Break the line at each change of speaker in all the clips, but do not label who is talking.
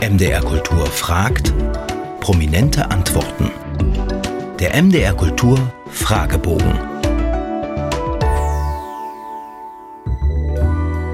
MDR Kultur fragt, prominente Antworten. Der MDR Kultur Fragebogen.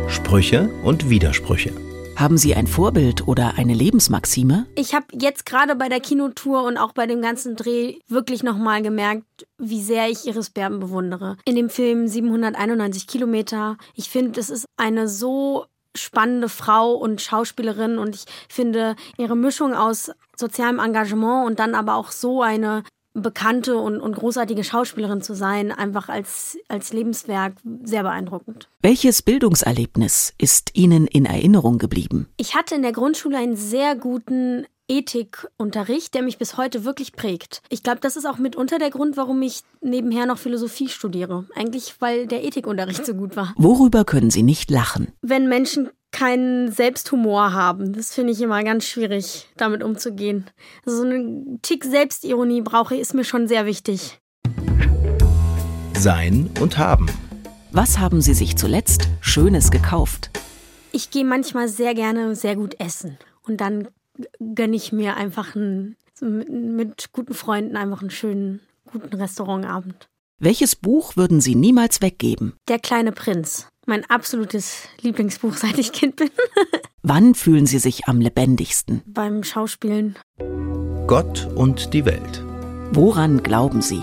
Sprüche und Widersprüche.
Haben Sie ein Vorbild oder eine Lebensmaxime?
Ich habe jetzt gerade bei der Kinotour und auch bei dem ganzen Dreh wirklich nochmal gemerkt, wie sehr ich Iris Berben bewundere. In dem Film 791 Kilometer. Ich finde, es ist eine so spannende Frau und Schauspielerin und ich finde ihre Mischung aus sozialem Engagement und dann aber auch so eine bekannte und, und großartige Schauspielerin zu sein, einfach als, als Lebenswerk sehr beeindruckend.
Welches Bildungserlebnis ist Ihnen in Erinnerung geblieben?
Ich hatte in der Grundschule einen sehr guten Ethikunterricht, der mich bis heute wirklich prägt. Ich glaube, das ist auch mitunter der Grund, warum ich nebenher noch Philosophie studiere. Eigentlich, weil der Ethikunterricht so gut war.
Worüber können Sie nicht lachen?
Wenn Menschen keinen Selbsthumor haben, das finde ich immer ganz schwierig, damit umzugehen. Also so ein Tick Selbstironie brauche ich, ist mir schon sehr wichtig.
Sein und haben.
Was haben Sie sich zuletzt Schönes gekauft?
Ich gehe manchmal sehr gerne sehr gut essen. Und dann gönne ich mir einfach einen, mit, mit guten Freunden einfach einen schönen, guten Restaurantabend.
Welches Buch würden Sie niemals weggeben?
Der kleine Prinz. Mein absolutes Lieblingsbuch, seit ich Kind bin.
Wann fühlen Sie sich am lebendigsten?
Beim Schauspielen.
Gott und die Welt.
Woran glauben Sie?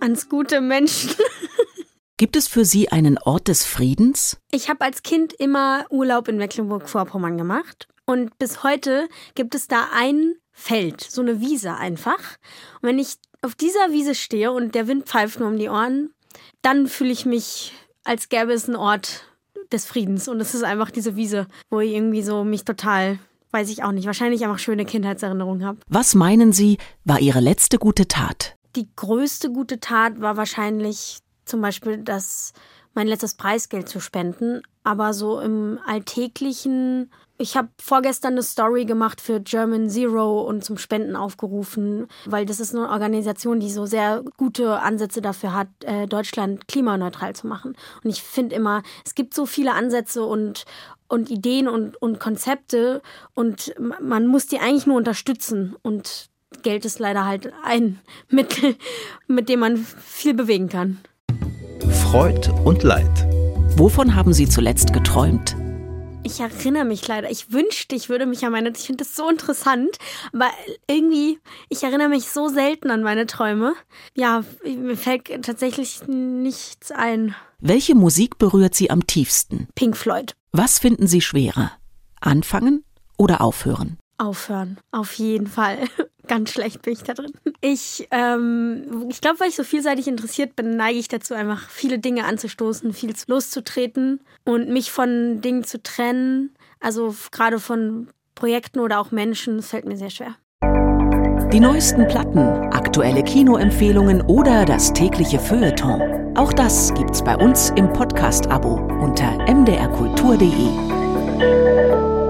Ans gute Menschen.
Gibt es für Sie einen Ort des Friedens?
Ich habe als Kind immer Urlaub in Mecklenburg-Vorpommern gemacht. Und bis heute gibt es da ein Feld, so eine Wiese einfach. Und wenn ich auf dieser Wiese stehe und der Wind pfeift nur um die Ohren, dann fühle ich mich, als gäbe es einen Ort des Friedens. Und es ist einfach diese Wiese, wo ich irgendwie so mich total, weiß ich auch nicht, wahrscheinlich einfach schöne Kindheitserinnerungen habe.
Was meinen Sie, war Ihre letzte gute Tat?
Die größte gute Tat war wahrscheinlich zum Beispiel das mein letztes Preisgeld zu spenden. Aber so im alltäglichen, ich habe vorgestern eine Story gemacht für German Zero und zum Spenden aufgerufen, weil das ist eine Organisation, die so sehr gute Ansätze dafür hat, äh, Deutschland klimaneutral zu machen. Und ich finde immer, es gibt so viele Ansätze und, und Ideen und, und Konzepte und man muss die eigentlich nur unterstützen. Und Geld ist leider halt ein Mittel, mit dem man viel bewegen kann.
Freud und Leid.
Wovon haben Sie zuletzt geträumt?
Ich erinnere mich leider. Ich wünschte, ich würde mich an meine. Ich finde das so interessant, aber irgendwie, ich erinnere mich so selten an meine Träume. Ja, mir fällt tatsächlich nichts ein.
Welche Musik berührt Sie am tiefsten?
Pink Floyd.
Was finden Sie schwerer? Anfangen oder aufhören?
Aufhören, auf jeden Fall. Ganz schlecht bin ich da drin. Ich, ähm, ich glaube, weil ich so vielseitig interessiert bin, neige ich dazu, einfach viele Dinge anzustoßen, viel loszutreten und mich von Dingen zu trennen. Also gerade von Projekten oder auch Menschen, das fällt mir sehr schwer.
Die neuesten Platten, aktuelle Kinoempfehlungen oder das tägliche Feuilleton. Auch das gibt's bei uns im Podcast-Abo unter mdrkultur.de.